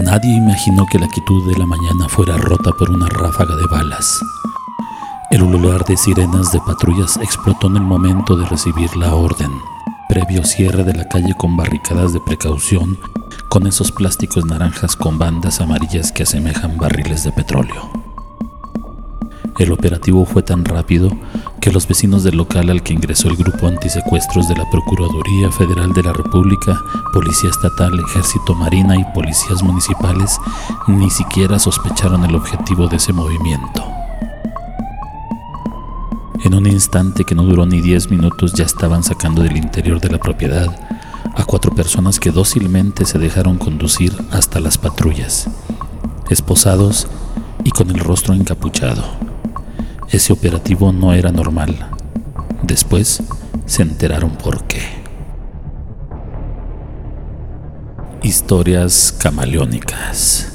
Nadie imaginó que la quietud de la mañana fuera rota por una ráfaga de balas. El ulular de sirenas de patrullas explotó en el momento de recibir la orden, previo cierre de la calle con barricadas de precaución, con esos plásticos naranjas con bandas amarillas que asemejan barriles de petróleo. El operativo fue tan rápido que los vecinos del local al que ingresó el grupo antisecuestros de la Procuraduría Federal de la República, Policía Estatal, Ejército Marina y policías municipales ni siquiera sospecharon el objetivo de ese movimiento. En un instante que no duró ni 10 minutos ya estaban sacando del interior de la propiedad a cuatro personas que dócilmente se dejaron conducir hasta las patrullas, esposados y con el rostro encapuchado. Ese operativo no era normal. Después se enteraron por qué. Historias camaleónicas.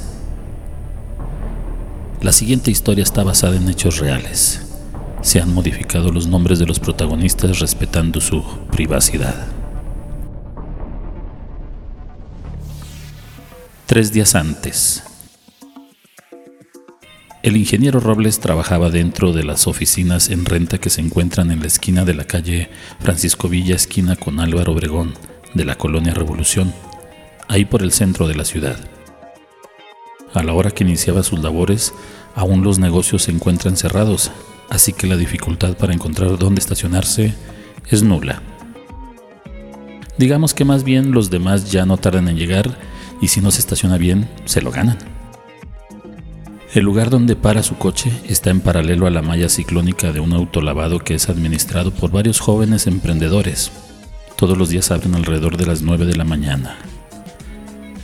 La siguiente historia está basada en hechos reales. Se han modificado los nombres de los protagonistas respetando su privacidad. Tres días antes, el ingeniero Robles trabajaba dentro de las oficinas en renta que se encuentran en la esquina de la calle Francisco Villa, esquina con Álvaro Obregón, de la colonia Revolución, ahí por el centro de la ciudad. A la hora que iniciaba sus labores, aún los negocios se encuentran cerrados, así que la dificultad para encontrar dónde estacionarse es nula. Digamos que más bien los demás ya no tardan en llegar y si no se estaciona bien, se lo ganan. El lugar donde para su coche está en paralelo a la malla ciclónica de un autolavado que es administrado por varios jóvenes emprendedores. Todos los días abren alrededor de las 9 de la mañana.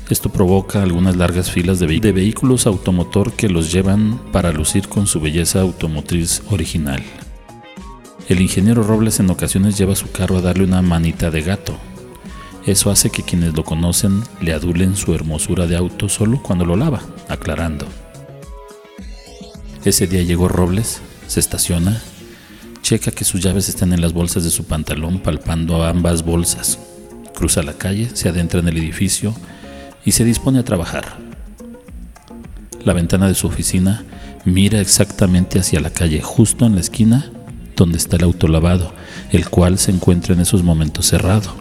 Esto provoca algunas largas filas de, de vehículos automotor que los llevan para lucir con su belleza automotriz original. El ingeniero Robles en ocasiones lleva su carro a darle una manita de gato. Eso hace que quienes lo conocen le adulen su hermosura de auto solo cuando lo lava, aclarando. Ese día llegó Robles, se estaciona, checa que sus llaves están en las bolsas de su pantalón palpando ambas bolsas. Cruza la calle, se adentra en el edificio y se dispone a trabajar. La ventana de su oficina mira exactamente hacia la calle, justo en la esquina donde está el autolavado, el cual se encuentra en esos momentos cerrado.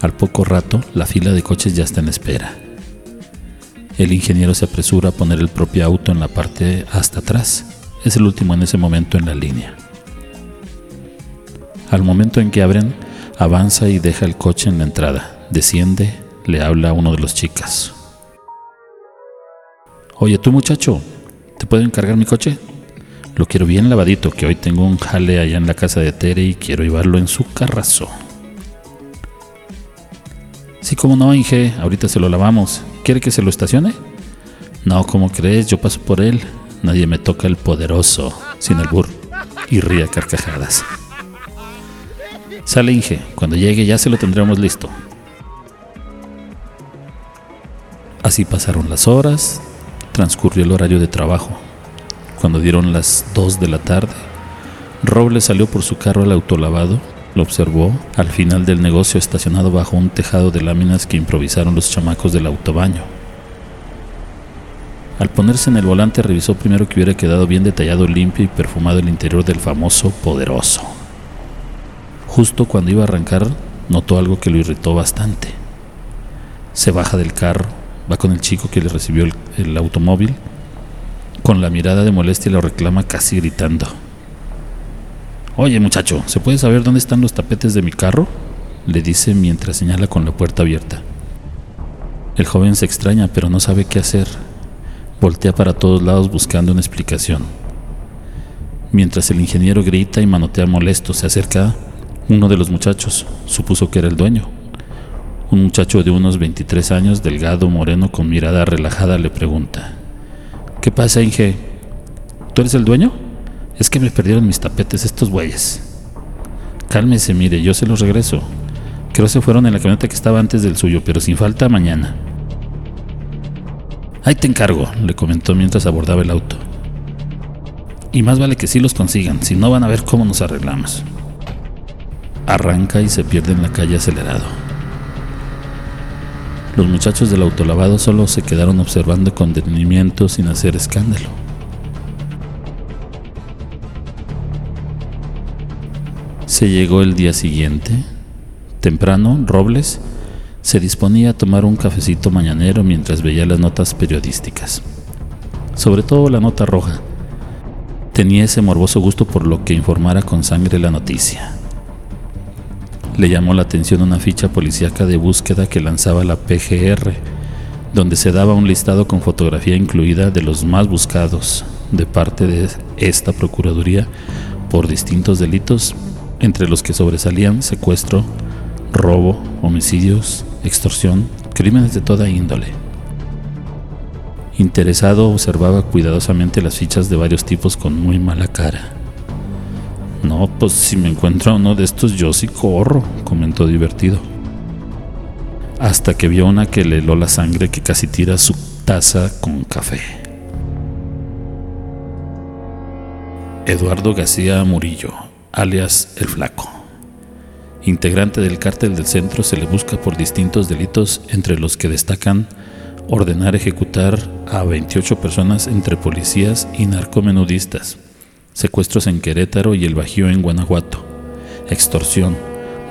Al poco rato, la fila de coches ya está en espera. El ingeniero se apresura a poner el propio auto en la parte hasta atrás. Es el último en ese momento en la línea. Al momento en que abren, avanza y deja el coche en la entrada. Desciende, le habla a uno de los chicas. Oye, tú muchacho, ¿te puedo encargar mi coche? Lo quiero bien lavadito, que hoy tengo un jale allá en la casa de Tere y quiero llevarlo en su carrazo. Sí, como no, Inge, ahorita se lo lavamos. ¿Quiere que se lo estacione? No, como crees? Yo paso por él. Nadie me toca el poderoso, sin el burro. Y ría carcajadas. Sale Inge, cuando llegue ya se lo tendremos listo. Así pasaron las horas, transcurrió el horario de trabajo. Cuando dieron las 2 de la tarde, Robles salió por su carro al autolavado lo observó al final del negocio estacionado bajo un tejado de láminas que improvisaron los chamacos del autobaño. Al ponerse en el volante revisó primero que hubiera quedado bien detallado, limpio y perfumado el interior del famoso poderoso. Justo cuando iba a arrancar, notó algo que lo irritó bastante. Se baja del carro, va con el chico que le recibió el, el automóvil, con la mirada de molestia lo reclama casi gritando. Oye muchacho, ¿se puede saber dónde están los tapetes de mi carro? le dice mientras señala con la puerta abierta. El joven se extraña, pero no sabe qué hacer. Voltea para todos lados buscando una explicación. Mientras el ingeniero grita y manotea molesto, se acerca uno de los muchachos, supuso que era el dueño. Un muchacho de unos 23 años, delgado, moreno, con mirada relajada, le pregunta, ¿Qué pasa, Inge? ¿Tú eres el dueño? Es que me perdieron mis tapetes estos güeyes. Cálmese, mire, yo se los regreso. Creo se fueron en la camioneta que estaba antes del suyo, pero sin falta mañana. Ahí te encargo, le comentó mientras abordaba el auto. Y más vale que sí los consigan, si no van a ver cómo nos arreglamos. Arranca y se pierde en la calle acelerado. Los muchachos del autolavado solo se quedaron observando con detenimiento sin hacer escándalo. Se llegó el día siguiente. Temprano, Robles se disponía a tomar un cafecito mañanero mientras veía las notas periodísticas. Sobre todo la nota roja. Tenía ese morboso gusto por lo que informara con sangre la noticia. Le llamó la atención una ficha policíaca de búsqueda que lanzaba la PGR, donde se daba un listado con fotografía incluida de los más buscados de parte de esta Procuraduría por distintos delitos, entre los que sobresalían secuestro, robo, homicidios, extorsión, crímenes de toda índole. Interesado observaba cuidadosamente las fichas de varios tipos con muy mala cara. No, pues si me encuentro uno de estos yo sí corro, comentó divertido. Hasta que vio una que le heló la sangre que casi tira su taza con café. Eduardo García Murillo, alias El Flaco. Integrante del cártel del centro, se le busca por distintos delitos, entre los que destacan ordenar ejecutar a 28 personas entre policías y narcomenudistas secuestros en Querétaro y el Bajío en Guanajuato, extorsión,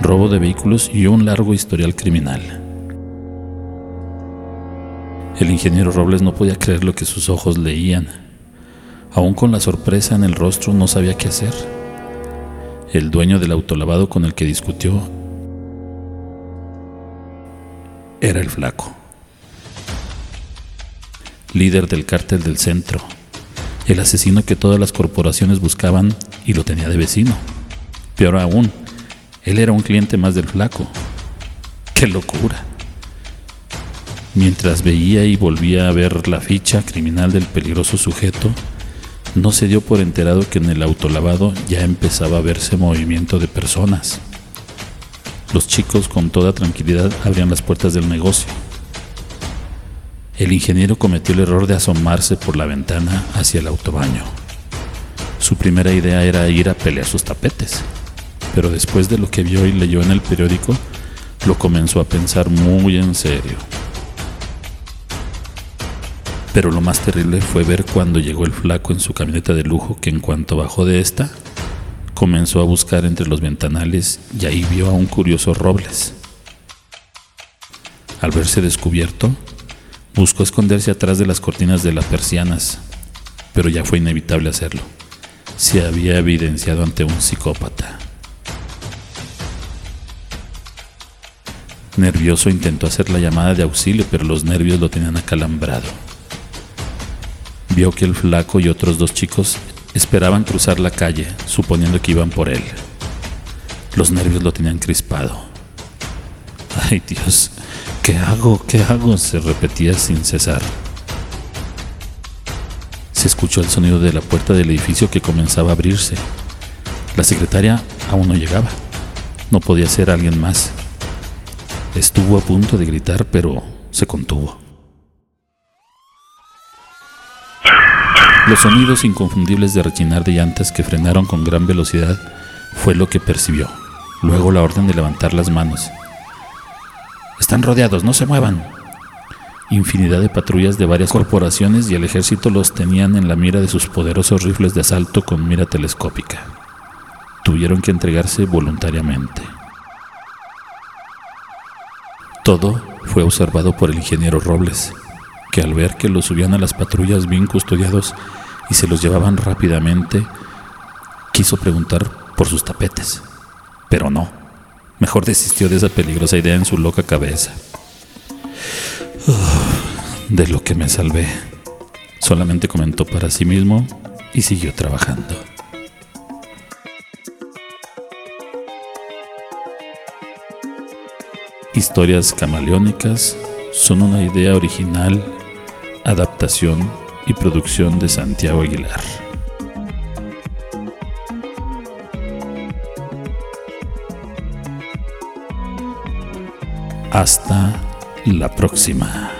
robo de vehículos y un largo historial criminal. El ingeniero Robles no podía creer lo que sus ojos leían. Aún con la sorpresa en el rostro no sabía qué hacer. El dueño del autolavado con el que discutió era el flaco, líder del cártel del centro el asesino que todas las corporaciones buscaban y lo tenía de vecino. Peor aún, él era un cliente más del flaco. ¡Qué locura! Mientras veía y volvía a ver la ficha criminal del peligroso sujeto, no se dio por enterado que en el autolavado ya empezaba a verse movimiento de personas. Los chicos con toda tranquilidad abrían las puertas del negocio el ingeniero cometió el error de asomarse por la ventana hacia el autobaño. Su primera idea era ir a pelear sus tapetes, pero después de lo que vio y leyó en el periódico, lo comenzó a pensar muy en serio. Pero lo más terrible fue ver cuando llegó el flaco en su camioneta de lujo que en cuanto bajó de esta, comenzó a buscar entre los ventanales y ahí vio a un curioso Robles. Al verse descubierto, Buscó esconderse atrás de las cortinas de las persianas, pero ya fue inevitable hacerlo. Se había evidenciado ante un psicópata. Nervioso intentó hacer la llamada de auxilio, pero los nervios lo tenían acalambrado. Vio que el flaco y otros dos chicos esperaban cruzar la calle, suponiendo que iban por él. Los nervios lo tenían crispado. Ay Dios, ¿Qué hago? ¿Qué hago? se repetía sin cesar. Se escuchó el sonido de la puerta del edificio que comenzaba a abrirse. La secretaria aún no llegaba. No podía ser alguien más. Estuvo a punto de gritar, pero se contuvo. Los sonidos inconfundibles de rechinar de llantas que frenaron con gran velocidad fue lo que percibió. Luego la orden de levantar las manos. Están rodeados, no se muevan. Infinidad de patrullas de varias corporaciones y el ejército los tenían en la mira de sus poderosos rifles de asalto con mira telescópica. Tuvieron que entregarse voluntariamente. Todo fue observado por el ingeniero Robles, que al ver que los subían a las patrullas bien custodiados y se los llevaban rápidamente, quiso preguntar por sus tapetes, pero no. Mejor desistió de esa peligrosa idea en su loca cabeza. de lo que me salvé. Solamente comentó para sí mismo y siguió trabajando. Historias camaleónicas son una idea original, adaptación y producción de Santiago Aguilar. Hasta la próxima.